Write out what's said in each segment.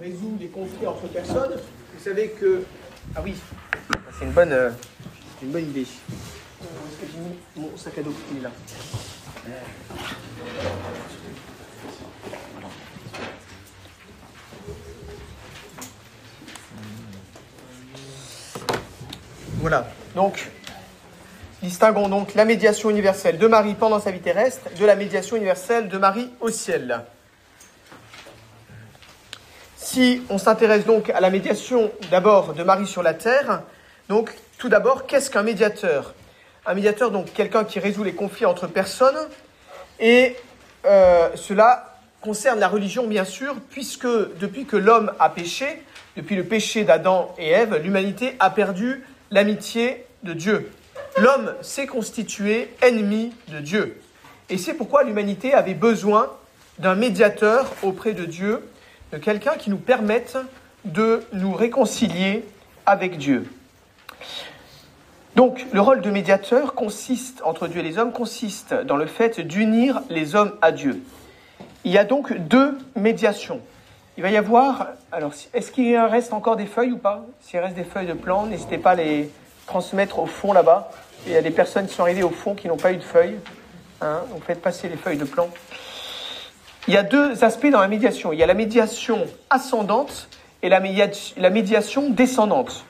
résout les conflits entre personnes, vous savez que... Ah oui, c'est une bonne, euh, une bonne idée. Où est-ce que j'ai mis mon sac à dos Il est là. Voilà. Donc, distinguons donc la médiation universelle de Marie pendant sa vie terrestre de la médiation universelle de Marie au ciel. On s'intéresse donc à la médiation d'abord de Marie sur la terre, donc tout d'abord, qu'est-ce qu'un médiateur? Un médiateur, donc quelqu'un qui résout les conflits entre personnes, et euh, cela concerne la religion bien sûr, puisque depuis que l'homme a péché, depuis le péché d'Adam et Ève, l'humanité a perdu l'amitié de Dieu. L'homme s'est constitué ennemi de Dieu. Et c'est pourquoi l'humanité avait besoin d'un médiateur auprès de Dieu, de quelqu'un qui nous permette de nous réconcilier avec Dieu. Donc, le rôle de médiateur consiste, entre Dieu et les hommes, consiste dans le fait d'unir les hommes à Dieu. Il y a donc deux médiations. Il va y avoir, alors, est-ce qu'il reste encore des feuilles ou pas? S'il reste des feuilles de plan, n'hésitez pas à les transmettre au fond là-bas. Il y a des personnes qui sont arrivées au fond qui n'ont pas eu de feuilles. Hein, donc faites passer les feuilles de plan. Il y a deux aspects dans la médiation. Il y a la médiation ascendante et la, médiation descendante.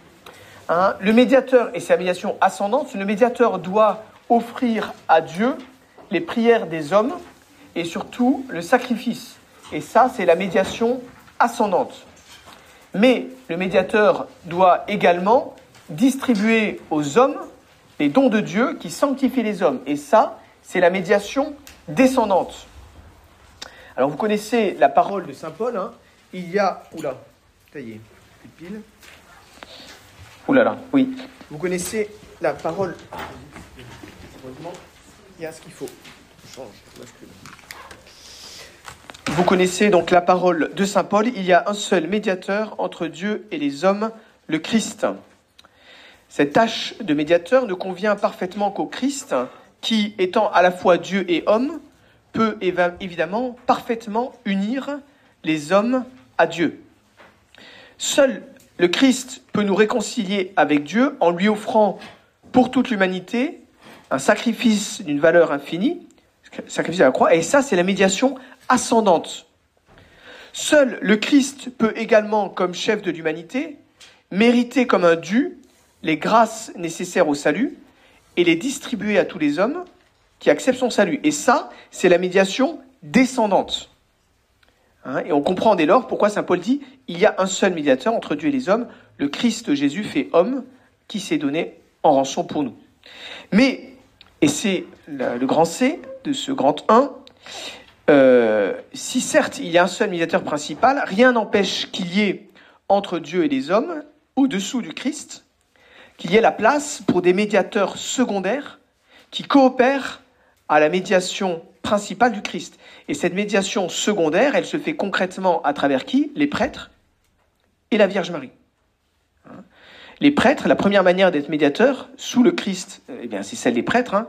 Hein, le médiateur, et c'est la médiation ascendante, le médiateur doit offrir à Dieu les prières des hommes et surtout le sacrifice. Et ça, c'est la médiation ascendante. Mais le médiateur doit également distribuer aux hommes les dons de Dieu qui sanctifient les hommes. Et ça, c'est la médiation descendante. Alors vous connaissez la parole de Saint Paul. Hein. Il y a... Oula, plus de pile. Oula là, oui. Vous connaissez la parole... Heureusement, il y a ce qu'il faut. Je change, vous connaissez donc la parole de Saint Paul. Il y a un seul médiateur entre Dieu et les hommes, le Christ. Cette tâche de médiateur ne convient parfaitement qu'au Christ, qui, étant à la fois Dieu et homme, peut évidemment parfaitement unir les hommes à Dieu. Seul le Christ peut nous réconcilier avec Dieu en lui offrant pour toute l'humanité un sacrifice d'une valeur infinie, sacrifice à la croix, et ça c'est la médiation ascendante. Seul le Christ peut également, comme chef de l'humanité, mériter comme un dû les grâces nécessaires au salut et les distribuer à tous les hommes qui acceptent son salut. Et ça, c'est la médiation descendante. Hein, et on comprend dès lors pourquoi Saint Paul dit il y a un seul médiateur entre Dieu et les hommes, le Christ Jésus fait homme, qui s'est donné en rançon pour nous. Mais, et c'est le grand C de ce grand 1, euh, si certes il y a un seul médiateur principal, rien n'empêche qu'il y ait entre Dieu et les hommes, au-dessous du Christ, qu'il y ait la place pour des médiateurs secondaires qui coopèrent à la médiation principale du Christ. Et cette médiation secondaire, elle se fait concrètement à travers qui? Les prêtres et la Vierge Marie. Hein? Les prêtres, la première manière d'être médiateur sous le Christ, eh bien c'est celle des prêtres. Hein,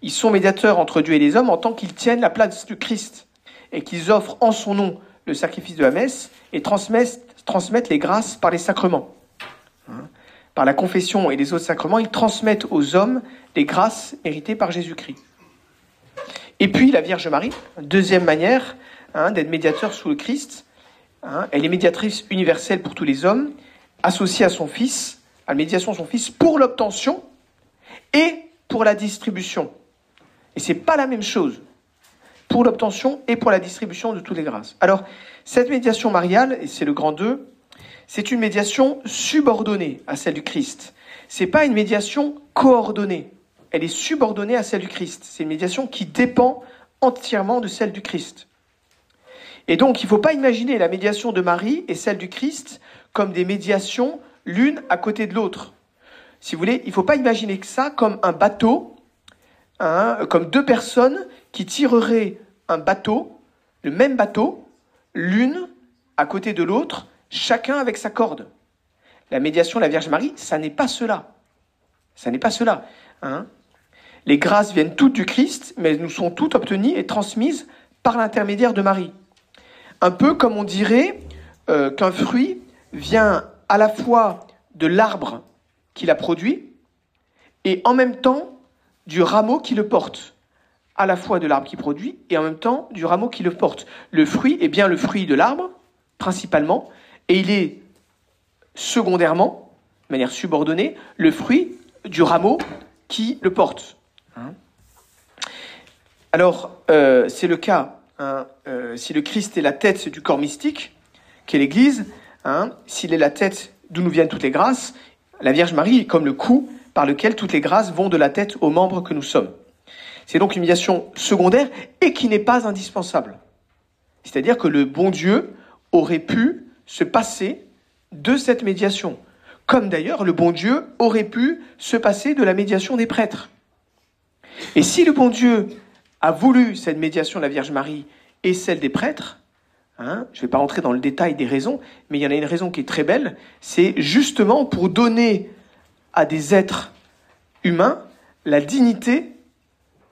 ils sont médiateurs entre Dieu et les hommes en tant qu'ils tiennent la place du Christ et qu'ils offrent en son nom le sacrifice de la messe et transmettent, les grâces par les sacrements. Hein? par la confession et les autres sacrements, ils transmettent aux hommes les grâces héritées par Jésus-Christ. Et puis la Vierge Marie, deuxième manière hein, d'être médiateur sous le Christ, hein, elle est médiatrice universelle pour tous les hommes, associée à son Fils, à la médiation de son Fils, pour l'obtention et pour la distribution et c'est pas la même chose pour l'obtention et pour la distribution de toutes les grâces. Alors, cette médiation mariale, et c'est le grand 2, c'est une médiation subordonnée à celle du Christ. C'est pas une médiation coordonnée. Elle est subordonnée à celle du Christ. C'est une médiation qui dépend entièrement de celle du Christ. Et donc, il ne faut pas imaginer la médiation de Marie et celle du Christ comme des médiations l'une à côté de l'autre. Si vous voulez, il ne faut pas imaginer que ça comme un bateau Hein, comme deux personnes qui tireraient un bateau, le même bateau, l'une à côté de l'autre, chacun avec sa corde. La médiation de la Vierge Marie, ça n'est pas cela. Ça n'est pas cela. Hein. Les grâces viennent toutes du Christ, mais nous sont toutes obtenues et transmises par l'intermédiaire de Marie. Un peu comme on dirait euh, qu'un fruit vient à la fois de l'arbre qui l'a produit et en même temps du rameau qui le porte. À la fois de l'arbre qui produit et en même temps du rameau qui le porte. Le fruit est bien le fruit de l'arbre, principalement, et il est secondairement, de manière subordonnée, le fruit du rameau qui le porte. Hein. Alors, euh, c'est le cas, hein, euh, si le Christ est la tête du corps mystique, qu'est l'Église, hein, s'il est la tête d'où nous viennent toutes les grâces, la Vierge Marie est comme le cou par lequel toutes les grâces vont de la tête aux membres que nous sommes. C'est donc une médiation secondaire et qui n'est pas indispensable. C'est-à-dire que le bon Dieu aurait pu se passer de cette médiation, comme d'ailleurs le bon Dieu aurait pu se passer de la médiation des prêtres. Et si le bon Dieu a voulu cette médiation de la Vierge Marie et celle des prêtres, hein, je ne vais pas rentrer dans le détail des raisons, mais il y en a une raison qui est très belle, c'est justement pour donner à des êtres humains la dignité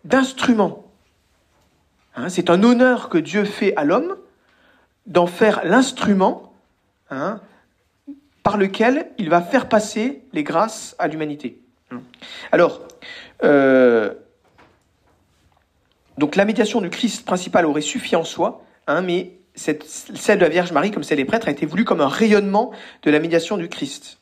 d'instrument. Hein, c'est un honneur que Dieu fait à l'homme d'en faire l'instrument hein, par lequel il va faire passer les grâces à l'humanité. Alors, euh, donc la médiation du Christ principal aurait suffi en soi, hein, mais celle de la Vierge Marie, comme celle des prêtres, a été voulue comme un rayonnement de la médiation du Christ.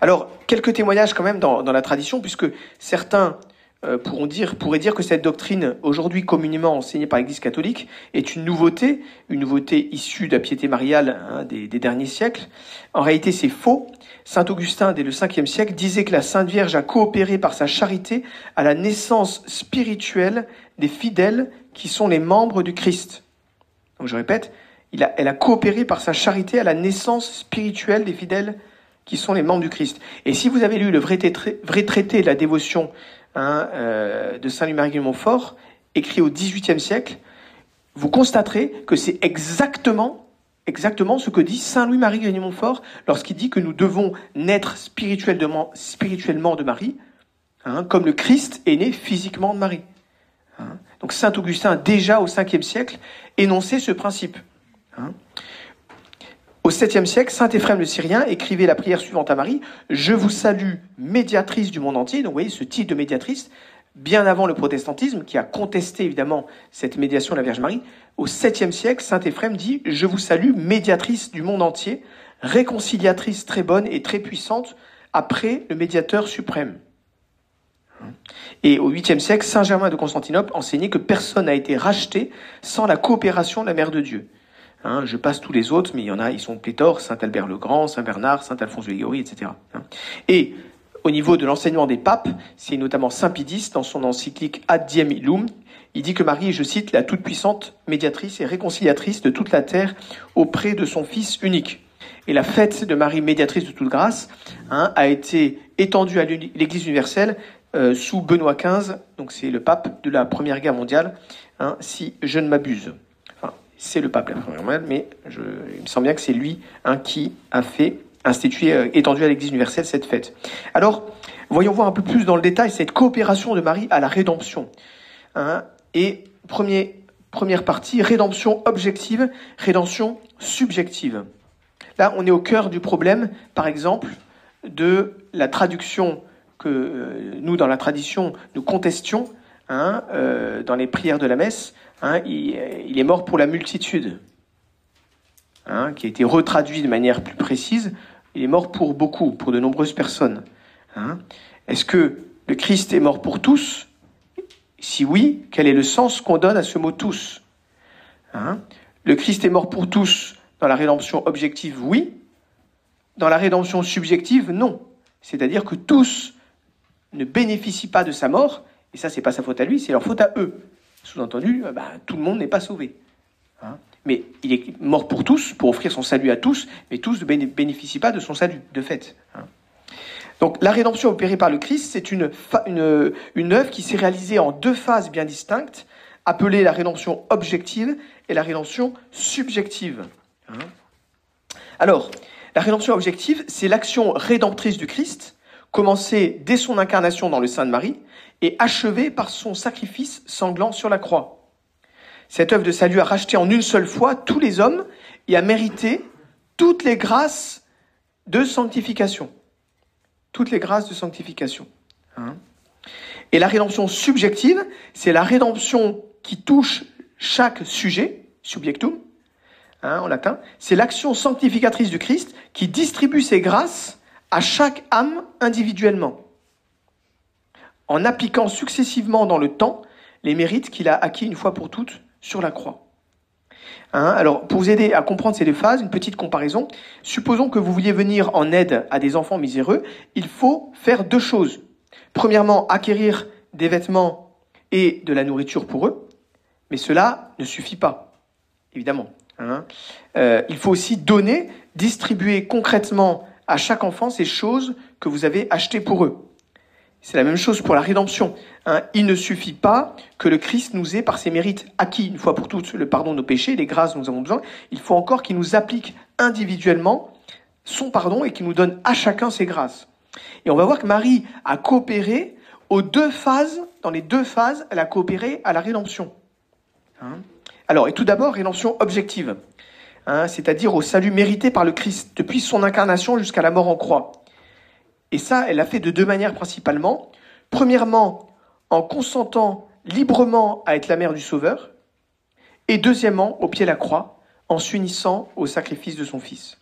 Alors, quelques témoignages quand même dans, dans la tradition, puisque certains euh, pourront dire, pourraient dire que cette doctrine, aujourd'hui communément enseignée par l'Église catholique, est une nouveauté, une nouveauté issue de la piété mariale hein, des, des, derniers siècles. En réalité, c'est faux. Saint Augustin, dès le 5 siècle, disait que la Sainte Vierge a coopéré par sa charité à la naissance spirituelle des fidèles qui sont les membres du Christ. Donc je répète, elle a coopéré par sa charité à la naissance spirituelle des fidèles qui sont les membres du Christ. Et si vous avez lu le vrai, traité de la dévotion Hein, euh, de Saint-Louis-Marie de Montfort, écrit au XVIIIe siècle, vous constaterez que c'est exactement, exactement ce que dit Saint Louis-Marie de Montfort lorsqu'il dit que nous devons naître spirituellement, de Marie, hein, comme le Christ est né physiquement de Marie. Hein. Donc Saint Augustin, déjà au 5e siècle, énonçait ce principe. Au 7e siècle, saint Éphrem le Syrien écrivait la prière suivante à Marie Je vous salue, médiatrice du monde entier. Donc vous voyez ce titre de médiatrice, bien avant le protestantisme, qui a contesté évidemment cette médiation de la Vierge Marie. Au 7e siècle, saint Éphrem dit Je vous salue, médiatrice du monde entier, réconciliatrice très bonne et très puissante, après le médiateur suprême. Et au 8e siècle, saint Germain de Constantinople enseignait que personne n'a été racheté sans la coopération de la Mère de Dieu. Hein, je passe tous les autres, mais il y en a, ils sont pléthores, Saint-Albert le Grand, Saint-Bernard, Saint-Alphonse de Liguori, etc. Hein. Et au niveau de l'enseignement des papes, c'est notamment Saint Pidis, dans son encyclique Ad Diem Illum, il dit que Marie est, je cite, la toute-puissante médiatrice et réconciliatrice de toute la terre auprès de son Fils unique. Et la fête de Marie médiatrice de toute grâce hein, a été étendue à l'Église universelle euh, sous Benoît XV, donc c'est le pape de la Première Guerre mondiale, hein, si je ne m'abuse c'est le pape la mais je, il me semble bien que c'est lui hein, qui a fait instituer, euh, étendu à l'Église universelle cette fête. Alors, voyons voir un peu plus dans le détail cette coopération de Marie à la rédemption. Hein, et première partie, rédemption objective, rédemption subjective. Là, on est au cœur du problème, par exemple, de la traduction que euh, nous, dans la tradition, nous contestions hein, euh, dans les prières de la messe, Hein, il, est mort pour la multitude, hein, qui a été retraduit de manière plus précise. Il est mort pour beaucoup, pour de nombreuses personnes. Hein. Est-ce que le Christ est mort pour tous? Si oui, quel est le sens qu'on donne à ce mot tous? Le Christ est mort pour tous dans la rédemption objective, oui. Dans la rédemption subjective, non. C'est-à-dire que tous ne bénéficient pas de sa mort, et ça, c'est pas sa faute à lui, c'est leur faute à eux. Sous-entendu, euh, bah, tout le monde n'est pas sauvé. Hein. Mais il est mort pour tous, pour offrir son salut à tous, mais tous ne bénéficient pas de son salut, de fait. Hein. Donc la rédemption opérée par le Christ, c'est une, une, œuvre qui s'est réalisée en deux phases bien distinctes, appelée la rédemption objective et la rédemption subjective. Hein. Alors, la rédemption objective, c'est l'action rédemptrice du Christ, commencée dès son incarnation dans le sein de Marie, et achevé par son sacrifice sanglant sur la croix. Cette œuvre de salut a racheté en une seule fois tous les hommes et à mériter toutes les grâces de sanctification. Toutes les grâces de sanctification. Hein. et la rédemption subjective, c'est la rédemption qui touche chaque sujet, subjectum, hein, en latin. C'est l'action sanctificatrice du Christ qui distribue ses grâces à chaque âme individuellement, en appliquant successivement dans le temps les mérites qu'il a acquis une fois pour toutes sur la croix. Hein, alors, pour vous aider à comprendre ces deux phases, une petite comparaison. Supposons que vous vouliez venir en aide à des enfants miséreux, il faut faire deux choses. Premièrement, acquérir des vêtements et de la nourriture pour eux, mais cela ne suffit pas, évidemment. Hein. Euh, il faut aussi donner, distribuer concrètement à chaque enfant ces choses que vous avez achetées pour eux. C'est la même chose pour la rédemption. Hein. Il ne suffit pas que le Christ nous ait, par ses mérites, acquis une fois pour toutes le pardon de nos péchés, les grâces dont nous avons besoin. Il faut encore qu'il nous applique individuellement son pardon et qu'il nous donne à chacun ses grâces. Et on va voir que Marie a coopéré aux deux phases, dans les deux phases, elle a coopéré à la rédemption. Hein. Alors, et tout d'abord, rédemption objective, hein, c'est-à-dire au salut mérité par le Christ depuis son incarnation jusqu'à la mort en croix. Et ça, elle l'a fait de deux manières principalement. Premièrement, en consentant librement à être la mère du Sauveur, et deuxièmement, au pied de la croix, en s'unissant au sacrifice de son Fils.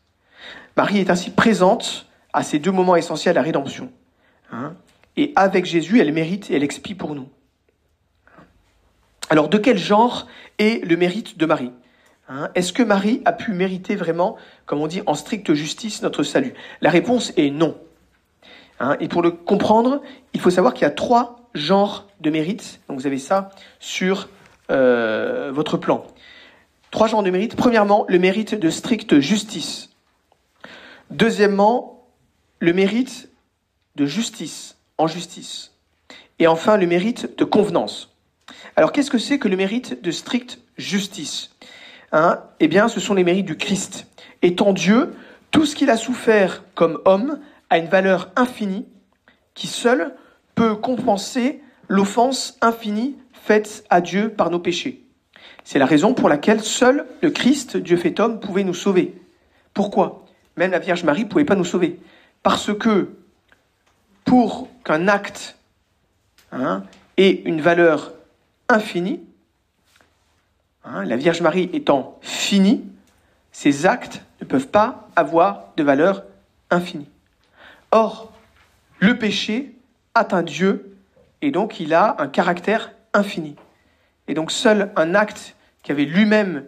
Marie est ainsi présente à ces deux moments essentiels de la rédemption. Hein. et avec Jésus, elle mérite et elle expie pour nous. Alors, de quel genre est le mérite de Marie hein? Est-ce que Marie a pu mériter vraiment, comme on dit, en stricte justice, notre salut? La réponse est non. Hein, et pour le comprendre, il faut savoir qu'il y a trois genres de mérites. Donc vous avez ça sur euh, votre plan. Trois genres de mérites. Premièrement, le mérite de stricte justice. Deuxièmement, le mérite de justice, en justice. Et enfin, le mérite de convenance. Alors qu'est-ce que c'est que le mérite de stricte justice hein? Eh bien, ce sont les mérites du Christ. Étant Dieu, tout ce qu'il a souffert comme homme a une valeur infinie qui seule peut compenser l'offense infinie faite à Dieu par nos péchés. C'est la raison pour laquelle seul le Christ, Dieu fait homme, pouvait nous sauver. Pourquoi? Même la Vierge Marie ne pouvait pas nous sauver. Parce que pour qu'un acte hein, ait une valeur infinie, hein, la Vierge Marie étant finie, ces actes ne peuvent pas avoir de valeur infinie. Or, le péché atteint Dieu et donc il a un caractère infini. Et donc seul un acte qui avait lui-même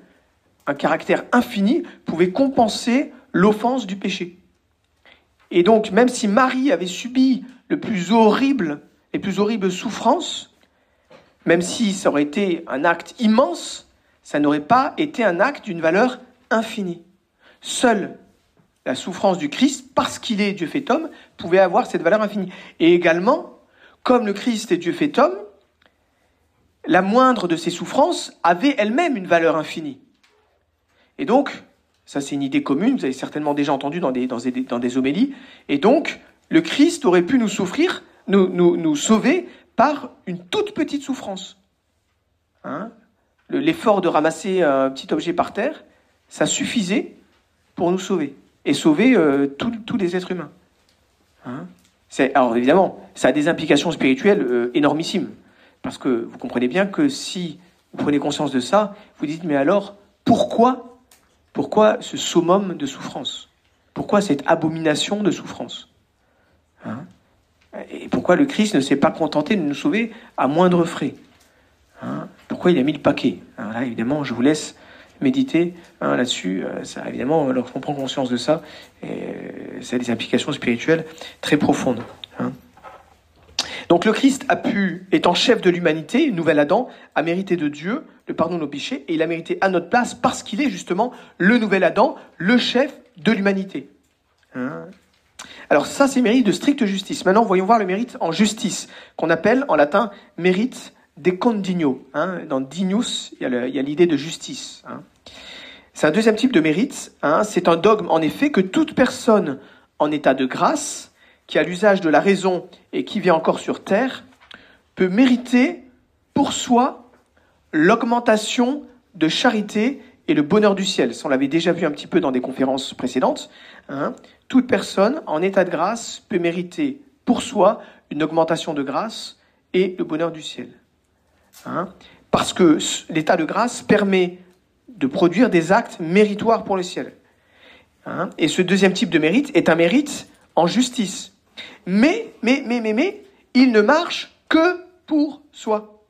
un caractère infini pouvait compenser l'offense du péché. Et donc même si Marie avait subi le plus horrible, les plus horribles souffrances, même si ça aurait été un acte immense, ça n'aurait pas été un acte d'une valeur infinie. Seul la souffrance du Christ, parce qu'il est Dieu fait homme, pouvait avoir cette valeur infinie. Et également, comme le Christ est Dieu fait homme, la moindre de ses souffrances avait elle-même une valeur infinie. Et donc, ça c'est une idée commune, vous avez certainement déjà entendu dans des, homélies, et donc le Christ aurait pu nous souffrir, nous, nous, nous sauver par une toute petite souffrance. Hein? L'effort de ramasser un petit objet par terre, ça suffisait pour nous sauver et sauver euh, tous les êtres humains. Hein alors évidemment, ça a des implications spirituelles euh, énormissimes. Parce que vous comprenez bien que si vous prenez conscience de ça, vous dites, mais alors, pourquoi, pourquoi ce summum de souffrance? Pourquoi cette abomination de souffrance? Hein Et pourquoi le Christ ne s'est pas contenté de nous sauver à moindre frais? Hein Pourquoi il a mis le paquet? Là, évidemment, je vous laisse méditer hein, là-dessus. Euh, ça, évidemment, lorsqu'on prend conscience de ça, et ça a des implications spirituelles très profondes. Hein. Donc le Christ a pu, étant chef de l'humanité, nouvel Adam, a mérité de Dieu le pardon de nos péchés, et il a mérité à notre place parce qu'il est justement le nouvel Adam, le chef de l'humanité. Hein. Alors ça, c'est mérite de stricte justice. Maintenant, voyons voir le mérite en justice, qu'on appelle en latin mérite des condigno. Hein. Dans dignus, il y a l'idée de justice. Hein. C'est un deuxième type de mérite. Hein. C'est un dogme, en effet, que toute personne en état de grâce, qui a l'usage de la raison et qui vit encore sur terre, peut mériter pour soi l'augmentation de charité et le bonheur du ciel. Ça, on l'avait déjà vu un petit peu dans des conférences précédentes. Toute personne en état de grâce peut mériter pour soi une augmentation de grâce et le bonheur du ciel. Hein. Parce que l'état de grâce permet de produire des actes méritoires pour le ciel. Hein. Et ce deuxième type de mérite est un mérite en justice. Mais, mais, mais, mais, mais, il ne marche que pour soi.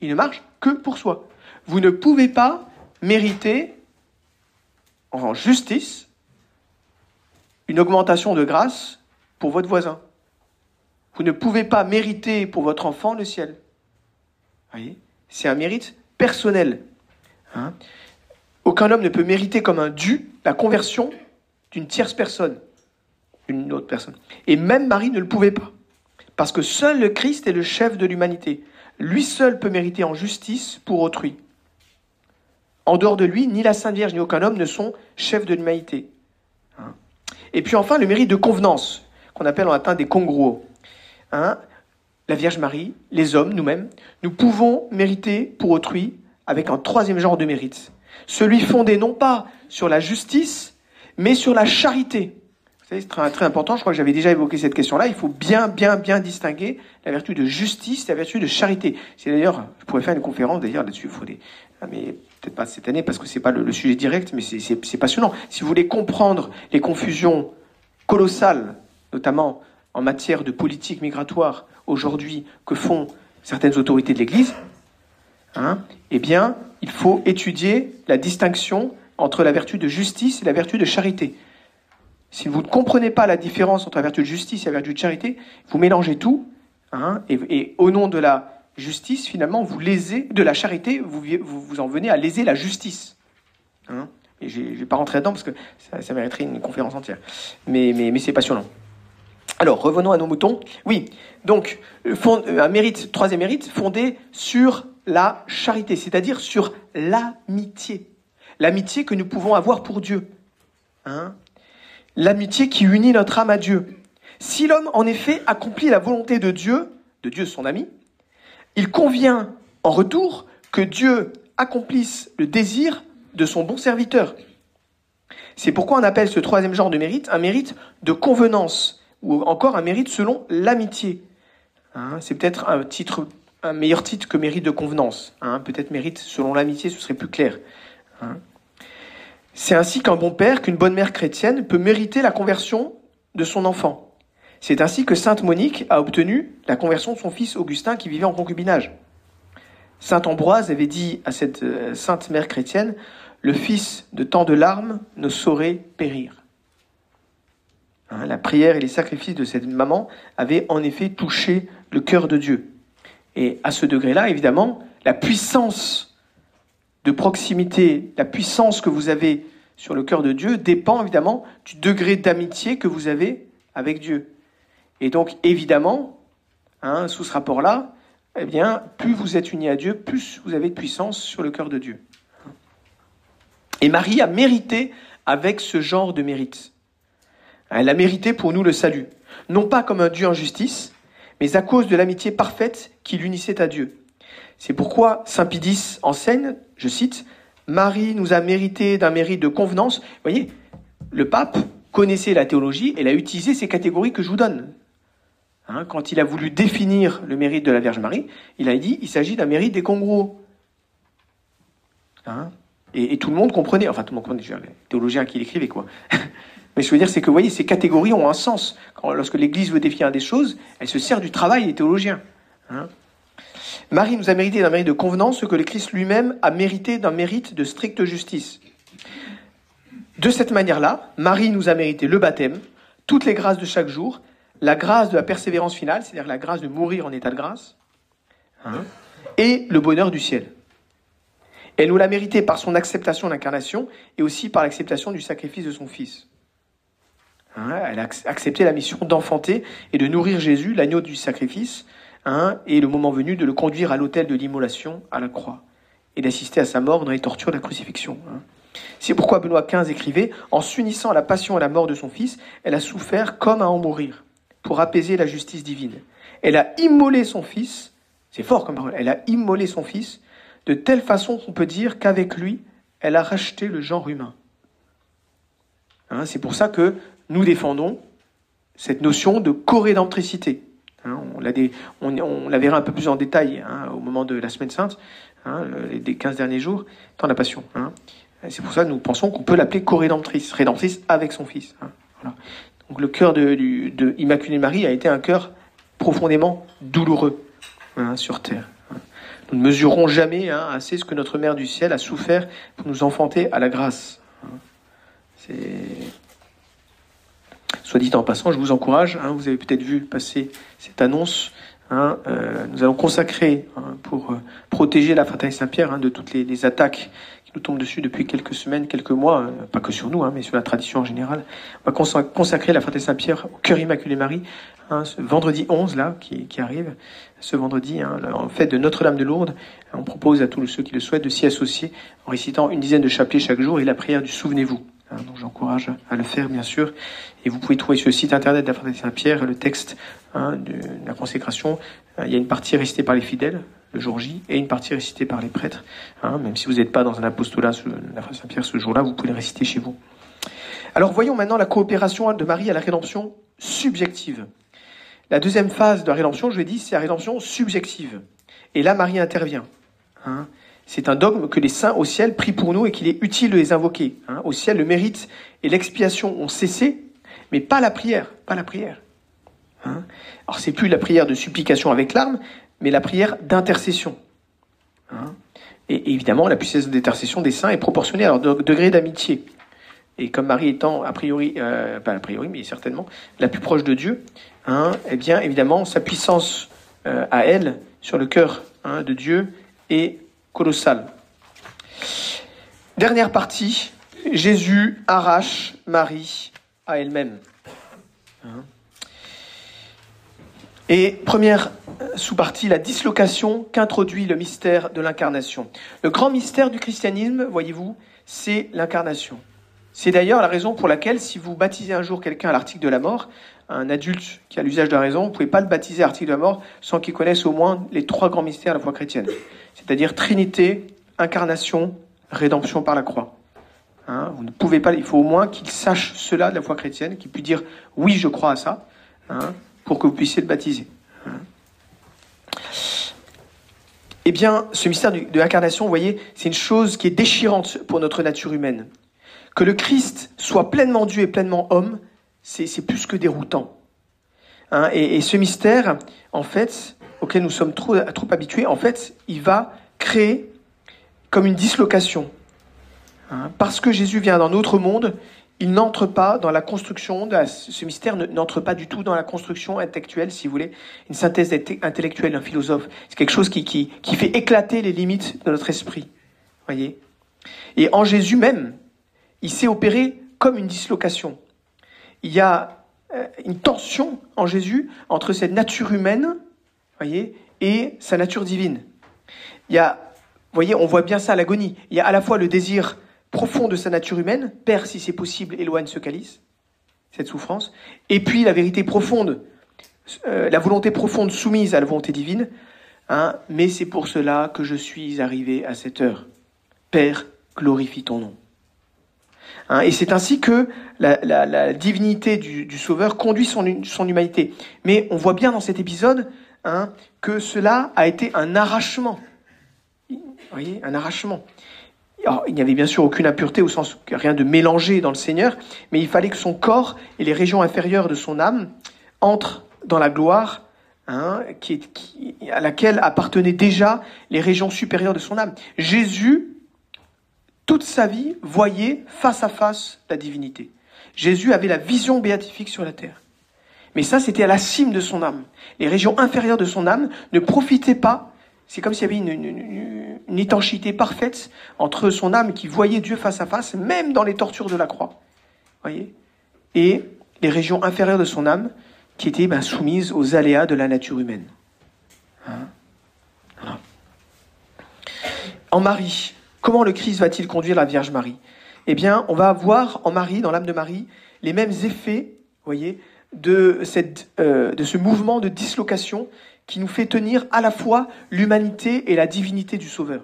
Il ne marche que pour soi. Vous ne pouvez pas mériter en justice une augmentation de grâce pour votre voisin. Vous ne pouvez pas mériter pour votre enfant le ciel. C'est un mérite personnel. Hein. Aucun homme ne peut mériter comme un dû la conversion d'une tierce personne, une autre personne. Et même Marie ne le pouvait pas. Parce que seul le Christ est le chef de l'humanité. Lui seul peut mériter en justice pour autrui. En dehors de lui, ni la Sainte Vierge ni aucun homme ne sont chefs de l'humanité. Hein. Et puis enfin, le mérite de convenance, qu'on appelle en latin des congruos. Hein. La Vierge Marie, les hommes, nous-mêmes, nous pouvons mériter pour autrui avec un troisième genre de mérite. Celui fondé non pas sur la justice, mais sur la charité. C'est très, important, je crois que j'avais déjà évoqué cette question-là. Il faut bien, bien, bien distinguer la vertu de justice et la vertu de charité. C'est d'ailleurs, je pourrais faire une conférence d'ailleurs là-dessus. Il faut des, ah, mais peut-être pas cette année parce que c'est pas le, sujet direct, mais c'est passionnant. Si vous voulez comprendre les confusions colossales, notamment en matière de politique migratoire aujourd'hui que font certaines autorités de l'Église, hein, eh bien, il faut étudier la distinction entre la vertu de justice et la vertu de charité. Si vous ne comprenez pas la différence entre la vertu de justice et la vertu de charité, vous mélangez tout, hein, et, au nom de la justice, finalement, vous lésez, de la charité, vous, vous, en venez à léser la justice. Hein. je ne vais pas rentrer dedans parce que ça, mériterait une conférence entière. Mais c'est passionnant. Alors, revenons à nos moutons. Oui, donc, un mérite, troisième mérite, fondé sur la charité, c'est-à-dire sur l'amitié. L'amitié que nous pouvons avoir pour Dieu. Hein l'amitié qui unit notre âme à Dieu. Si l'homme, en effet, accomplit la volonté de Dieu, de Dieu son ami, il convient en retour que Dieu accomplisse le désir de son bon serviteur. C'est pourquoi on appelle ce troisième genre de mérite un mérite de convenance, ou encore un mérite selon l'amitié. Hein, c'est peut-être un titre, un meilleur titre que mérite de convenance. Hein, peut-être mérite selon l'amitié, ce serait plus clair. Hein. C'est ainsi qu'un bon père, qu'une bonne mère chrétienne peut mériter la conversion de son enfant. C'est ainsi que Sainte Monique a obtenu la conversion de son fils Augustin qui vivait en concubinage. Saint Ambroise avait dit à cette euh, sainte mère chrétienne, le fils de tant de larmes ne saurait périr. Hein, la prière et les sacrifices de cette maman avaient en effet touché le cœur de Dieu. Et à ce degré-là, évidemment, la puissance de proximité, la puissance que vous avez sur le cœur de Dieu dépend évidemment du degré d'amitié que vous avez avec Dieu. Et donc évidemment, hein, sous ce rapport-là, eh bien, plus vous êtes unis à Dieu, plus vous avez de puissance sur le cœur de Dieu. Et Marie a mérité avec ce genre de mérite. Elle a mérité pour nous le salut, non pas comme un Dieu en justice, mais à cause de l'amitié parfaite qui l'unissait à Dieu. C'est pourquoi Saint Pidis enseigne, je cite, Marie nous a mérité d'un mérite de convenance. Vous voyez, le pape connaissait la théologie et a utilisé ces catégories que je vous donne. Hein, quand il a voulu définir le mérite de la Vierge Marie, il a dit il s'agit d'un mérite des congruos. Hein, et, tout le monde comprenait, enfin tout le monde comprenait, les théologiens qui l'écrivaient quoi. Mais je veux dire, c'est que vous voyez, ces catégories ont un sens. Lorsque l'Église veut définir des choses, elle se sert du travail des théologiens. Hein. Marie nous a mérité d'un mérite de convenance ce que le Christ lui-même a mérité d'un mérite de stricte justice. De cette manière-là, Marie nous a mérité le baptême, toutes les grâces de chaque jour, la grâce de la persévérance finale, c'est-à-dire la grâce de mourir en état de grâce, hein, et le bonheur du ciel. Elle nous l'a mérité par son acceptation de l'incarnation et aussi par l'acceptation du sacrifice de son Fils. Hein, elle a accepté la mission d'enfanter et de nourrir Jésus, l'agneau du sacrifice, Hein, et le moment venu de le conduire à l'autel de l'immolation, à la croix, et d'assister à sa mort dans les tortures de la crucifixion. Hein. C'est pourquoi Benoît XV écrivait En s'unissant à la passion et à la mort de son fils, elle a souffert comme à en mourir, pour apaiser la justice divine. Elle a immolé son fils, c'est fort comme parole, elle a immolé son fils, de telle façon qu'on peut dire qu'avec lui, elle a racheté le genre humain. C'est pour ça que nous défendons cette notion de co-rédemptricité. Hein, on, la verra un peu plus en détail hein, au moment de la Semaine Sainte, des 15 derniers jours, dans la Passion. C'est pour ça que nous pensons qu'on peut l'appeler co-rédemptrice, rédemptrice avec son Fils. Donc le cœur de, de, Immaculée Marie a été un cœur profondément douloureux sur terre. Nous ne mesurons jamais assez ce que notre Mère du ciel a souffert pour nous enfanter à la grâce. C'est Soit dit en passant, je vous encourage, hein, vous avez peut-être vu passer cette annonce, hein, euh, nous allons consacrer hein, pour euh, protéger la fraternité Saint-Pierre de toutes les, attaques qui nous tombent dessus depuis quelques semaines, quelques mois, pas que sur nous, mais sur la tradition en général. On va consacrer la fraternité Saint-Pierre au cœur Immaculé Marie, ce vendredi 11 là, qui, qui arrive, ce vendredi, en fait de Notre-Dame de Lourdes. On propose à tous ceux qui le souhaitent de s'y associer en récitant une dizaine de chapelets chaque jour et la prière du Souvenez-vous. Hein, donc j'encourage à le faire, bien sûr. Et vous pouvez trouver sur le site internet de la Fraternité Saint-Pierre le texte hein, de la consécration. Euh, il y a une partie récitée par les fidèles le jour J et une partie récitée par les prêtres. Hein, même si vous n'êtes pas dans un apostolat de la Fraternité Saint-Pierre ce jour-là, vous pouvez le réciter chez vous. Alors voyons maintenant la coopération de Marie à la rédemption subjective. La deuxième phase de la rédemption, je l'ai dit, c'est la rédemption subjective. Et là, Marie intervient. C'est un dogme que les saints au ciel prient pour nous et qu'il est utile de les invoquer. Hein. Au ciel, le mérite et l'expiation ont cessé, mais pas la prière, pas la prière. Hein. Alors c'est plus la prière de supplication avec larmes, mais la prière d'intercession. Hein. Et, évidemment, la puissance d'intercession des saints est proportionnée à leur degré d'amitié. Et comme Marie étant a priori, euh, pas a priori, mais certainement la plus proche de Dieu, eh bien évidemment sa puissance euh, à elle sur le cœur de Dieu est colossal. Dernière partie, Jésus arrache Marie à elle-même. Hein. Et première sous-partie, la dislocation qu'introduit le mystère de l'incarnation. Le grand mystère du christianisme, voyez-vous, c'est l'incarnation. C'est d'ailleurs la raison pour laquelle, si vous baptisez un jour quelqu'un à l'article de la mort, un adulte qui a l'usage de la raison, vous ne pouvez pas le baptiser à l'article de la mort sans qu'il connaisse au moins les trois grands mystères de la foi chrétienne c'est-à-dire Trinité, incarnation, rédemption par la croix. Hein, vous ne pouvez pas, il faut au moins qu'il sache cela de la foi chrétienne, qu'il puisse dire oui, je crois à ça, hein, pour que vous puissiez le baptiser. Hein. Eh bien, ce mystère de l'incarnation, vous voyez, c'est une chose qui est déchirante pour notre nature humaine. Que le Christ soit pleinement Dieu et pleinement homme, c'est plus que déroutant. et, et, ce mystère, en fait, auquel nous sommes trop, habitués, en fait, il va créer comme une dislocation. Hein, parce que Jésus vient d'un autre monde, il n'entre pas dans la construction, ce mystère n'entre pas du tout dans la construction intellectuelle, si vous voulez, une synthèse intellectuelle d'un philosophe. C'est quelque chose qui, qui, qui, fait éclater les limites de notre esprit. Voyez Et en Jésus même, il s'est opéré comme une dislocation. Il y a euh, une tension en Jésus entre cette nature humaine et sa nature divine. Il y a, voyez, on voit bien ça l'agonie. Il y a à la fois le désir profond de sa nature humaine, Père, si c'est possible, éloigne ce calice, cette souffrance, et puis la vérité profonde, euh, la volonté profonde soumise à la volonté divine, hein, mais c'est pour cela que je suis arrivé à cette heure. Père, glorifie ton nom. Hein, et c'est ainsi que la, divinité du, Sauveur conduit son, humanité. Mais on voit bien dans cet épisode Hein, que cela a été un arrachement. Vous voyez, un arrachement. Il n'y avait bien sûr aucune impureté au sens que rien de mélangé dans le Seigneur, mais il fallait que son corps et les régions inférieures de son âme entrent dans la gloire hein, à laquelle appartenaient déjà les régions supérieures de son âme. Jésus, toute sa vie, voyait face à face la divinité. Jésus avait la vision béatifique sur la terre. Mais ça, c'était à la cime de son âme. Les régions inférieures de son âme ne profitaient pas. C'est comme s'il y avait une, étanchéité parfaite entre son âme qui voyait Dieu face à face, même dans les tortures de la croix. Voyez? Et les régions inférieures de son âme qui étaient ben, soumises aux aléas de la nature humaine. Hein? En Marie, comment le Christ va-t-il conduire la Vierge Marie? Eh bien, on va voir en Marie, dans l'âme de Marie, les mêmes effets, voyez, de, cette, euh, de ce mouvement de dislocation qui nous fait tenir à la fois l'humanité et la divinité du Sauveur.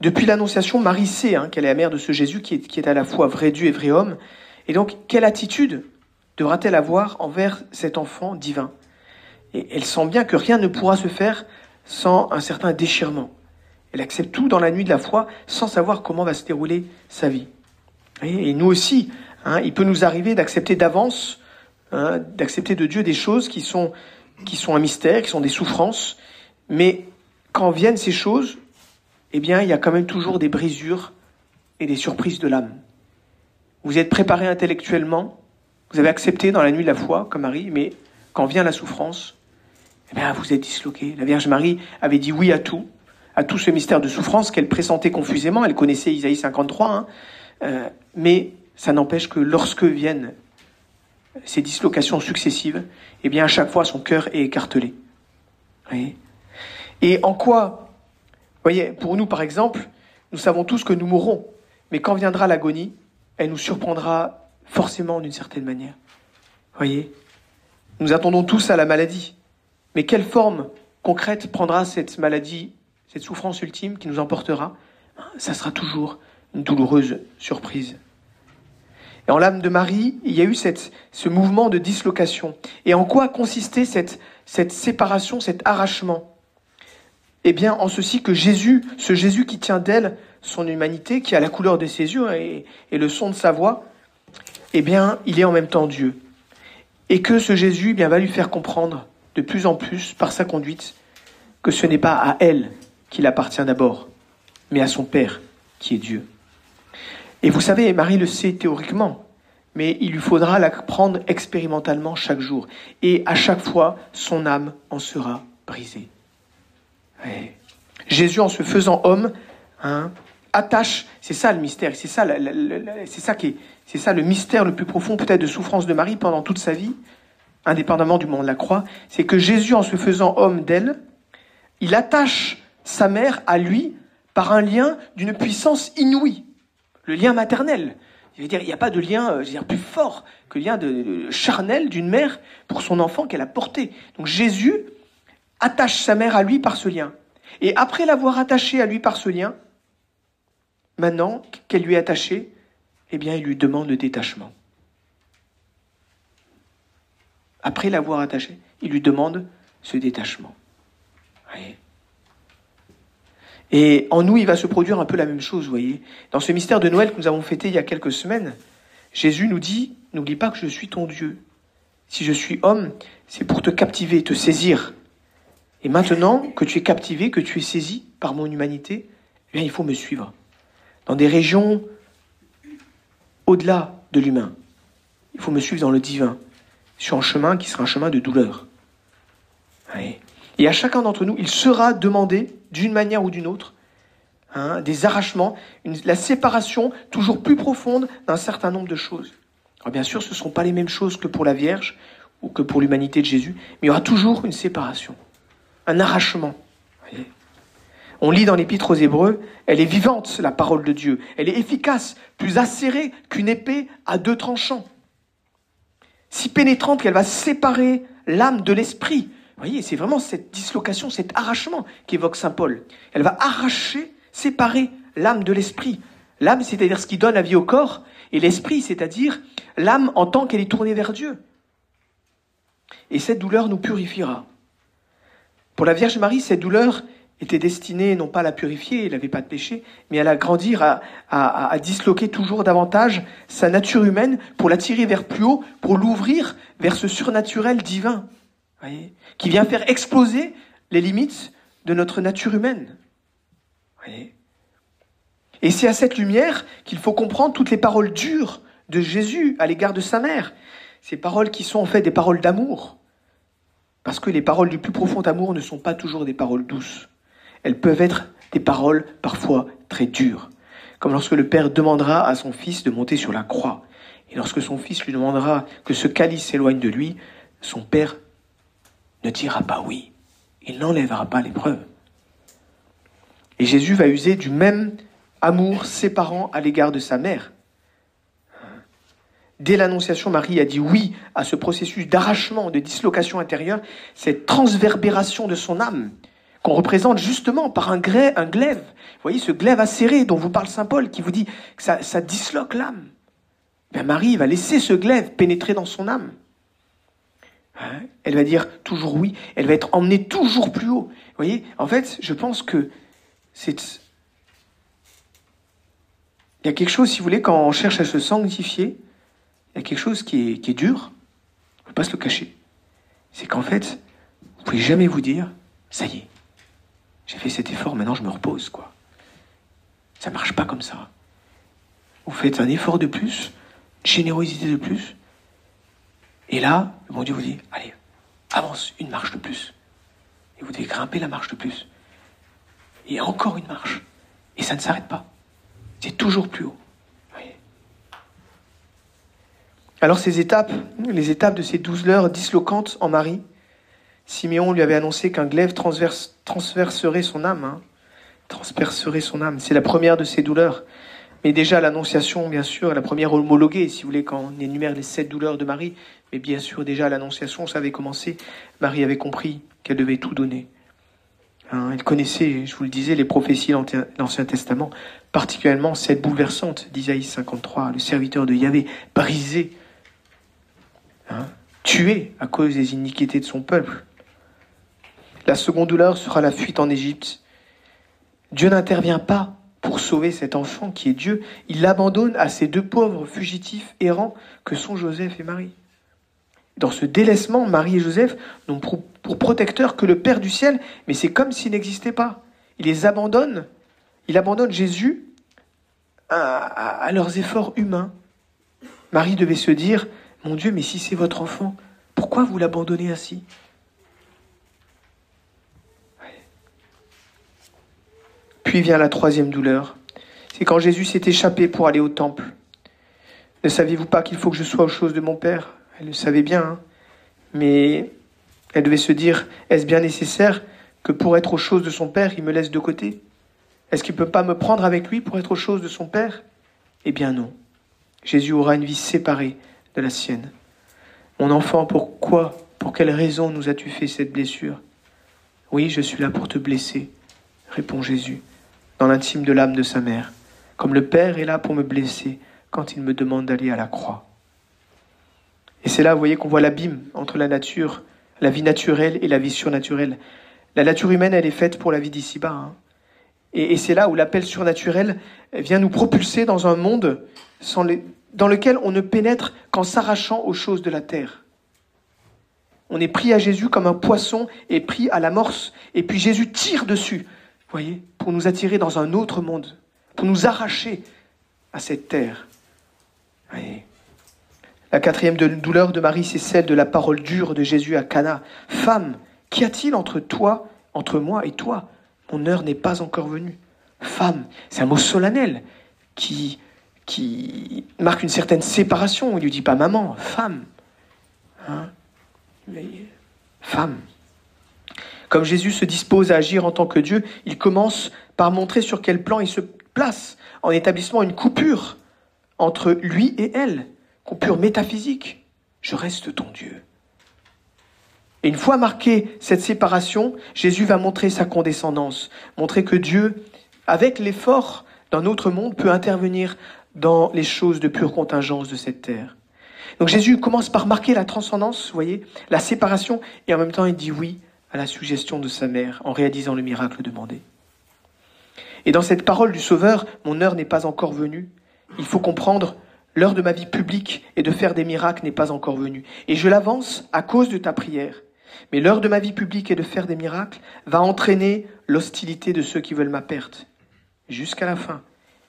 Depuis l'Annonciation, Marie sait hein, qu'elle est la mère de ce Jésus qui est, qui est à la fois vrai Dieu et vrai homme. Et donc, quelle attitude devra-t-elle avoir envers cet enfant divin? Et elle sent bien que rien ne pourra se faire sans un certain déchirement. Elle accepte tout dans la nuit de la foi sans savoir comment va se dérouler sa vie. Et nous aussi, hein, il peut nous arriver d'accepter d'avance, hein, d'accepter de Dieu des choses qui sont, qui sont un mystère, qui sont des souffrances, mais quand viennent ces choses, eh bien, il y a quand même toujours des brisures et des surprises de l'âme. Vous êtes préparé intellectuellement, vous avez accepté dans la nuit de la foi, comme Marie, mais quand vient la souffrance, eh bien, vous êtes disloqué. La Vierge Marie avait dit oui à tout, à tout ce mystère de souffrance qu'elle pressentait confusément. Elle connaissait Isaïe 53, hein, euh, mais ça n'empêche que lorsque viennent ces dislocations successives, eh bien, à chaque fois, son cœur est écartelé. Et en quoi, voyez, pour nous, par exemple, nous savons tous que nous mourrons, mais quand viendra l'agonie, elle nous surprendra forcément d'une certaine manière. Voyez, nous attendons tous à la maladie, mais quelle forme concrète prendra cette maladie, cette souffrance ultime qui nous emportera Ça sera toujours une douloureuse surprise. Et en l'âme de Marie, il y a eu ce mouvement de dislocation. Et en quoi consistait cette, séparation, cet arrachement? Eh bien, en ceci que Jésus, ce Jésus qui tient d'elle son humanité, qui a la couleur de ses yeux et, et, le son de sa voix, eh bien, il est en même temps Dieu. Et que ce Jésus eh bien, va lui faire comprendre de plus en plus, par sa conduite, que ce n'est pas à elle qu'il appartient d'abord, mais à son Père, qui est Dieu. Et vous savez, Marie le sait théoriquement, mais il lui faudra l'apprendre expérimentalement chaque jour. Et à chaque fois, son âme en sera brisée. Jésus, en se faisant homme, hein, attache, c'est ça le mystère, c'est ça, c'est ça qui c'est ça le mystère le plus profond peut-être de souffrance de Marie pendant toute sa vie, indépendamment du monde de la croix, c'est que Jésus, en se faisant homme d'elle, il attache sa mère à lui par un lien d'une puissance inouïe le lien maternel. Je veux dire, il n'y a pas de lien euh, je veux dire, plus fort que le lien de, charnel d'une mère pour son enfant qu'elle a porté. Donc Jésus attache sa mère à lui par ce lien. Et après l'avoir attachée à lui par ce lien, maintenant qu'elle lui est attachée, eh bien, il lui demande le détachement. Après l'avoir attachée, il lui demande ce détachement. Et en nous, il va se produire un peu la même chose, vous voyez. Dans ce mystère de Noël que nous avons fêté il y a quelques semaines, Jésus nous dit, n'oublie pas que je suis ton Dieu. Si je suis homme, c'est pour te captiver, te saisir. Et maintenant que tu es captivé, que tu es saisi par mon humanité, eh bien, il faut me suivre. Dans des régions au-delà de l'humain. Il faut me suivre dans le divin, sur un chemin qui sera un chemin de douleur. Et à chacun d'entre nous, il sera demandé d'une manière ou d'une autre, hein, des arrachements, la séparation toujours plus profonde d'un certain nombre de choses. Alors bien sûr, ce ne sont pas les mêmes choses que pour la Vierge ou que pour l'humanité de Jésus, mais il y aura toujours une séparation, un arrachement. On lit dans l'Épître aux Hébreux, elle est vivante, la parole de Dieu. Elle est efficace, plus acérée qu'une épée à deux tranchants. Si pénétrante qu'elle va séparer l'âme de l'esprit, voyez, c'est vraiment cette dislocation, cet arrachement qu'évoque Saint Paul. Elle va arracher, séparer l'âme de l'esprit. L'âme, c'est-à-dire ce qui donne la vie au corps, et l'esprit, c'est-à-dire l'âme en tant qu'elle est tournée vers Dieu. Et cette douleur nous purifiera. Pour la Vierge Marie, cette douleur était destinée non pas à la purifier, elle n'avait pas de péché, mais à la grandir, à, disloquer toujours davantage sa nature humaine pour l'attirer vers plus haut, pour l'ouvrir vers ce surnaturel divin qui vient faire exploser les limites de notre nature humaine. Et c'est à cette lumière qu'il faut comprendre toutes les paroles dures de Jésus à l'égard de sa mère. Ces paroles qui sont en fait des paroles d'amour. Parce que les paroles du plus profond amour ne sont pas toujours des paroles douces. Elles peuvent être des paroles parfois très dures. Comme lorsque le Père demandera à son Fils de monter sur la croix. Et lorsque son Fils lui demandera que ce calice s'éloigne de lui, son Père ne dira pas oui. Il n'enlèvera pas l'épreuve. Et Jésus va user du même amour séparant à l'égard de sa mère. Dès l'Annonciation, Marie a dit oui à ce processus d'arrachement, de dislocation intérieure, cette transverbération de son âme, qu'on représente justement par un, grès, un glaive. Vous voyez ce glaive acéré dont vous parle Saint Paul, qui vous dit que ça, ça disloque l'âme. Ben Marie va laisser ce glaive pénétrer dans son âme. Hein? Elle va dire toujours oui, elle va être emmenée toujours plus haut. Vous voyez, en fait, je pense que c'est... Il y a quelque chose, si vous voulez, quand on cherche à se sanctifier, il y a quelque chose qui est, qui est dur, on ne peut pas se le cacher. C'est qu'en fait, vous pouvez jamais vous dire, ça y est, j'ai fait cet effort, maintenant je me repose, quoi. Ça marche pas comme ça. Vous faites un effort de plus, générosité de plus, et là, bon Dieu vous dit, allez, avance une marche de plus. Et vous devez grimper la marche de plus. Et encore une marche. Et ça ne s'arrête pas. C'est toujours plus haut. Alors ces étapes, les étapes de ces douze heures disloquantes en Marie, Siméon lui avait annoncé qu'un glaive transverse, transverserait son âme, hein, transpercerait son âme. C'est la première de ces douleurs. Mais déjà l'annonciation, bien sûr, la première homologuée, si vous voulez, quand on énumère les sept douleurs de Marie, mais bien sûr déjà l'annonciation, ça avait commencé. Marie avait compris qu'elle devait tout donner. Hein, elle connaissait, je vous le disais, les prophéties de l'Ancien Testament, particulièrement celle bouleversante d'Isaïe 53, le serviteur de Yahvé, brisé Hein, tué à cause des iniquités de son peuple. La seconde douleur sera la fuite en Égypte. Dieu n'intervient pas pour sauver cet enfant qui est Dieu. Il l'abandonne à ces deux pauvres fugitifs errants que sont Joseph et Marie. Dans ce délaissement, Marie et Joseph n'ont pour, protecteur que le Père du ciel, mais c'est comme s'il n'existait pas. Il les abandonne, il abandonne Jésus à leurs efforts humains. Marie devait se dire, mon Dieu, mais si c'est votre enfant, pourquoi vous l'abandonnez ainsi? Puis vient la troisième douleur. C'est quand Jésus s'est échappé pour aller au temple. Ne saviez-vous pas qu'il faut que je sois aux choses de mon Père? Elle le savait bien, hein. mais elle devait se dire, est-ce bien nécessaire que pour être aux choses de son Père, il me laisse de côté? Est-ce qu'il ne peut pas me prendre avec lui pour être aux choses de son Père? Eh bien non. Jésus aura une vie séparée de la sienne. Mon enfant, pourquoi, pour quelle raison nous as-tu fait cette blessure? Oui, je suis là pour te blesser, répond Jésus, dans l'intime de l'âme de sa mère, comme le Père est là pour me blesser quand il me demande d'aller à la croix. Et c'est là, vous voyez, qu'on voit l'abîme entre la nature, la vie naturelle et la vie surnaturelle. La nature humaine, elle est faite pour la vie d'ici-bas. Hein. Et, c'est là où l'appel surnaturel vient nous propulser dans un monde dans lequel on ne pénètre qu'en s'arrachant aux choses de la terre. On est pris à Jésus comme un poisson et pris à l'amorce, et puis Jésus tire dessus, voyez, pour nous attirer dans un autre monde, pour nous arracher à cette terre. Voyez. La quatrième douleur de Marie, c'est celle de la parole dure de Jésus à Cana. Femme, qu'y a-t-il entre toi, entre moi et toi? Mon heure n'est pas encore venue. Femme, c'est un mot solennel qui qui marque une certaine séparation. Il ne lui dit pas maman, femme. Hein? Femme. Comme Jésus se dispose à agir en tant que Dieu, il commence par montrer sur quel plan il se place en établissant une coupure entre lui et elle, coupure métaphysique. Je reste ton Dieu. Et une fois marquée cette séparation, Jésus va montrer sa condescendance, montrer que Dieu, avec l'effort d'un autre monde, peut intervenir dans les choses de pure contingence de cette terre. Donc Jésus commence par marquer la transcendance, vous voyez, la séparation, et en même temps il dit oui à la suggestion de sa mère en réalisant le miracle demandé. Et dans cette parole du Sauveur, mon heure n'est pas encore venue, il faut comprendre, l'heure de ma vie publique et de faire des miracles n'est pas encore venue. Et je l'avance à cause de ta prière. Mais l'heure de ma vie publique et de faire des miracles va entraîner l'hostilité de ceux qui veulent ma perte, jusqu'à la fin,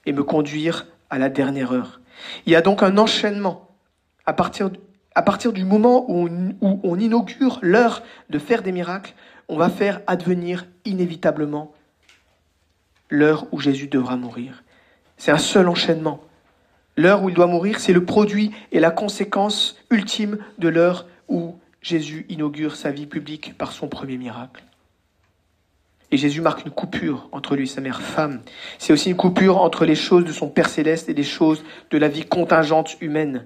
et me conduire à la dernière heure. Il y a donc un enchaînement à partir, à partir du moment où on, inaugure l'heure de faire des miracles, on va faire advenir inévitablement l'heure où Jésus devra mourir. C'est un seul enchaînement. L'heure où il doit mourir, c'est le produit et la conséquence ultime de l'heure où Jésus inaugure sa vie publique par son premier miracle. Et Jésus marque une coupure entre lui et sa mère femme. C'est aussi une coupure entre les choses de son Père céleste et les choses de la vie contingente humaine.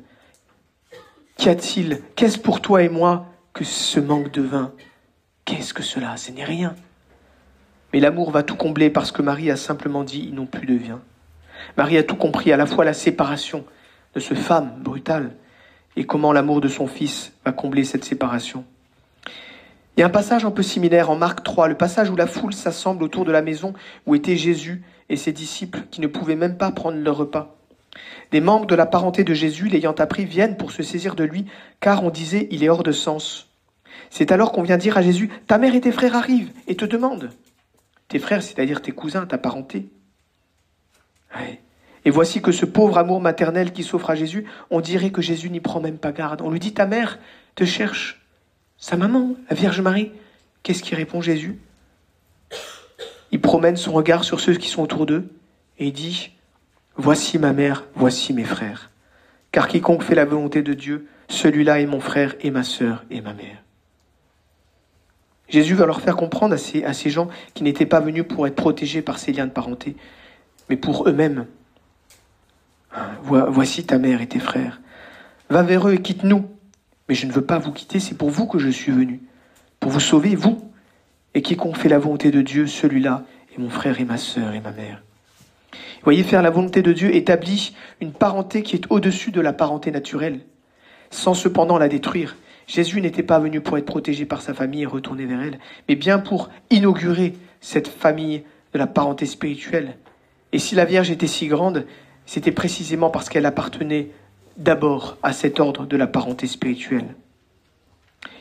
Qu'y a-t-il? Qu'est-ce pour toi et moi que ce manque de vin? Qu'est-ce que cela? Ce n'est rien. Mais l'amour va tout combler parce que Marie a simplement dit ils n'ont plus de vin. Marie a tout compris, à la fois la séparation de ce femme brutale et comment l'amour de son fils va combler cette séparation. Il y a un passage un peu similaire en Marc 3, le passage où la foule s'assemble autour de la maison où étaient Jésus et ses disciples qui ne pouvaient même pas prendre leur repas. Des membres de la parenté de Jésus, l'ayant appris, viennent pour se saisir de lui, car on disait il est hors de sens. C'est alors qu'on vient dire à Jésus Ta mère et tes frères arrivent et te demandent. Tes frères, c'est-à-dire tes cousins, ta parenté. Et voici que ce pauvre amour maternel qui s'offre à Jésus, on dirait que Jésus n'y prend même pas garde. On lui dit Ta mère te cherche. Sa maman, la Vierge Marie. Qu'est-ce qui répond Jésus? Il promène son regard sur ceux qui sont autour d'eux et il dit Voici ma mère, voici mes frères. Car quiconque fait la volonté de Dieu, celui-là est mon frère et ma sœur et ma mère. Jésus va leur faire comprendre à ces, à ces gens qui n'étaient pas venus pour être protégés par ces liens de parenté, mais pour eux-mêmes. Voici ta mère et tes frères. Va vers eux et quitte-nous. Mais je ne veux pas vous quitter, c'est pour vous que je suis venu. Pour vous sauver, vous. Et quiconque fait la volonté de Dieu, celui-là est mon frère et ma sœur et ma mère. Voyez, faire la volonté de Dieu établit une parenté qui est au-dessus de la parenté naturelle, sans cependant la détruire. Jésus n'était pas venu pour être protégé par sa famille et retourner vers elle, mais bien pour inaugurer cette famille de la parenté spirituelle. Et si la Vierge était si grande, c'était précisément parce qu'elle appartenait d'abord à cet ordre de la parenté spirituelle.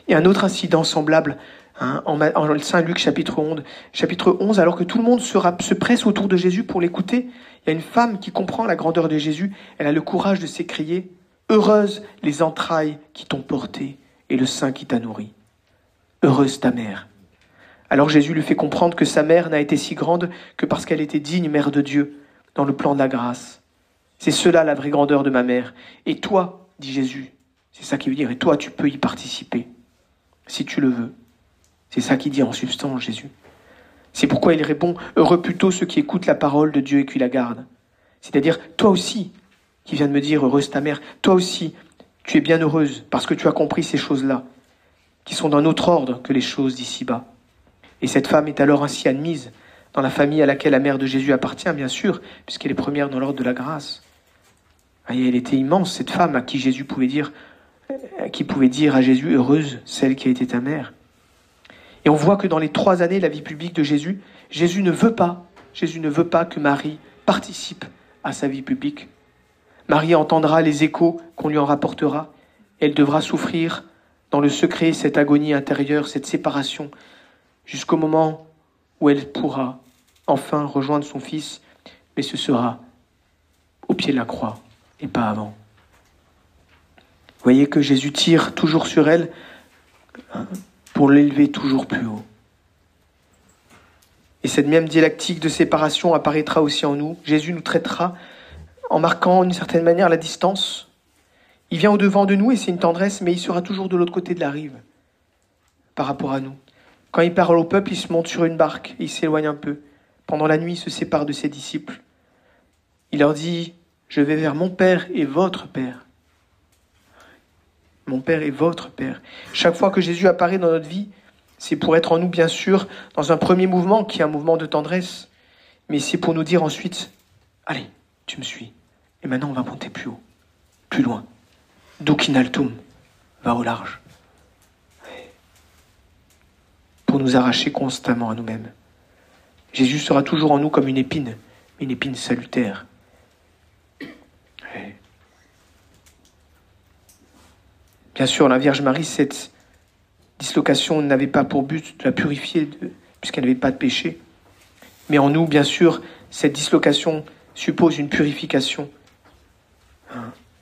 Et un autre incident semblable Hein, en, Saint Luc chapitre 11, chapitre 11, alors que tout le monde se, se presse autour de Jésus pour l'écouter, il y a une femme qui comprend la grandeur de Jésus, elle a le courage de s'écrier Heureuse les entrailles qui t'ont porté et le sein qui t'a nourri. Heureuse ta mère. Alors Jésus lui fait comprendre que sa mère n'a été si grande que parce qu'elle était digne mère de Dieu dans le plan de la grâce. C'est cela la vraie grandeur de ma mère. Et toi, dit Jésus, c'est ça qui veut dire, et toi tu peux y participer, si tu le veux. C'est ça qu'il dit en substance Jésus. C'est pourquoi il répond Heureux plutôt ceux qui écoutent la parole de Dieu et qui la gardent. C'est-à-dire, toi aussi, qui viens de me dire Heureuse ta mère, toi aussi, tu es bien heureuse parce que tu as compris ces choses-là, qui sont d'un autre ordre que les choses d'ici-bas. Et cette femme est alors ainsi admise dans la famille à laquelle la mère de Jésus appartient, bien sûr, puisqu'elle est première dans l'ordre de la grâce. Et elle était immense, cette femme à qui Jésus pouvait dire, qui pouvait dire à Jésus, heureuse celle qui a été ta mère. Et on voit que dans les trois années de la vie publique de Jésus, Jésus ne veut pas, Jésus ne veut pas que Marie participe à sa vie publique. Marie entendra les échos qu'on lui en rapportera. Elle devra souffrir dans le secret cette agonie intérieure, cette séparation, jusqu'au moment où elle pourra enfin rejoindre son Fils, mais ce sera au pied de la croix et pas avant. Vous voyez que Jésus tire toujours sur elle. Pour l'élever toujours plus haut. Et cette même dialectique de séparation apparaîtra aussi en nous. Jésus nous traitera en marquant d'une certaine manière la distance. Il vient au-devant de nous et c'est une tendresse, mais il sera toujours de l'autre côté de la rive par rapport à nous. Quand il parle au peuple, il se monte sur une barque et il s'éloigne un peu. Pendant la nuit, il se sépare de ses disciples. Il leur dit, je vais vers mon Père et votre Père. Mon Père est votre Père. Chaque fois que Jésus apparaît dans notre vie, c'est pour être en nous, bien sûr, dans un premier mouvement qui est un mouvement de tendresse, mais c'est pour nous dire ensuite, allez, tu me suis. Et maintenant, on va monter plus haut, plus loin. Ducinaltum va au large. Pour nous arracher constamment à nous-mêmes. Jésus sera toujours en nous comme une épine, une épine salutaire. Bien sûr, la Vierge Marie, cette dislocation n'avait pas pour but de la purifier, puisqu'elle n'avait pas de péché. Mais en nous, bien sûr, cette dislocation suppose une purification.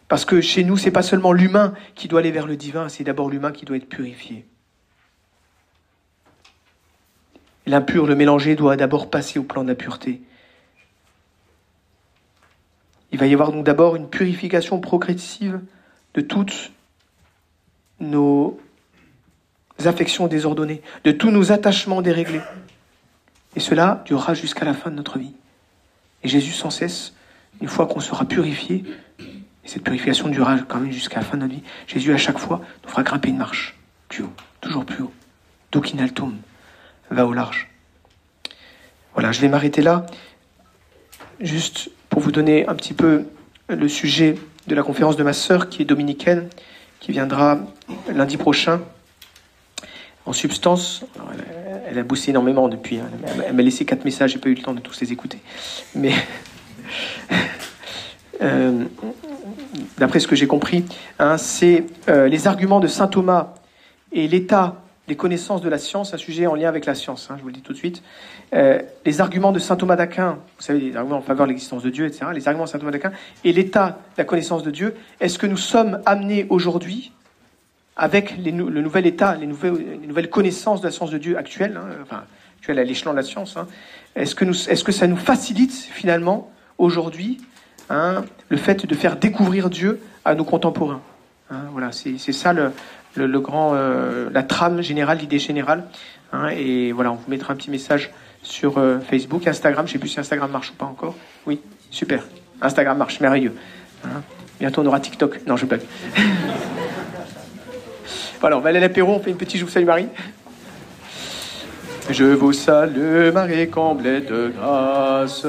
Parce que chez nous, c'est pas seulement l'humain qui doit aller vers le divin, c'est d'abord l'humain qui doit être purifié. L'impur, le mélangé, doit d'abord passer au plan de la pureté. Il va y avoir donc d'abord une purification progressive de toutes nos affections désordonnées, de tous nos attachements déréglés. Et cela durera jusqu'à la fin de notre vie. Et Jésus, sans cesse, une fois qu'on sera purifié, et cette purification durera quand même jusqu'à la fin de notre vie, Jésus, à chaque fois, nous fera grimper une marche, plus haut, toujours plus haut. Dokinaltum va au large. Voilà, je vais m'arrêter là, juste pour vous donner un petit peu le sujet de la conférence de ma sœur qui est dominicaine, qui viendra lundi prochain. En substance, elle, a bossé énormément depuis. Hein. Elle m'a laissé quatre messages, j'ai pas eu le temps de tous les écouter. Mais euh, d'après ce que j'ai compris, hein, c'est euh, les arguments de saint Thomas et l'état des connaissances de la science, un sujet en lien avec la science, hein, je vous le dis tout de suite. Euh, les arguments de saint Thomas d'Aquin, vous savez, les arguments en faveur de l'existence de Dieu, etc., les arguments de saint Thomas d'Aquin, et l'état de la connaissance de Dieu, est-ce que nous sommes amenés aujourd'hui avec le nouvel état, les nouvelles, connaissances de la science de Dieu actuelle, hein, enfin, actuelle à l'échelon de la science, hein, est-ce que, est que ça nous facilite finalement aujourd'hui hein, le fait de faire découvrir Dieu à nos contemporains Voilà, c'est ça le, grand, euh, la trame générale, l'idée générale. et voilà, on vous mettra un petit message sur euh, Facebook, Instagram. Je ne sais plus si Instagram marche ou pas encore. Oui, super. Instagram marche, merveilleux. Bientôt on aura TikTok. Non, je blague. Voilà, on va aller à l'apéro, on fait une petite Je vous salue Marie. Je vous salue Marie, comblée de grâce.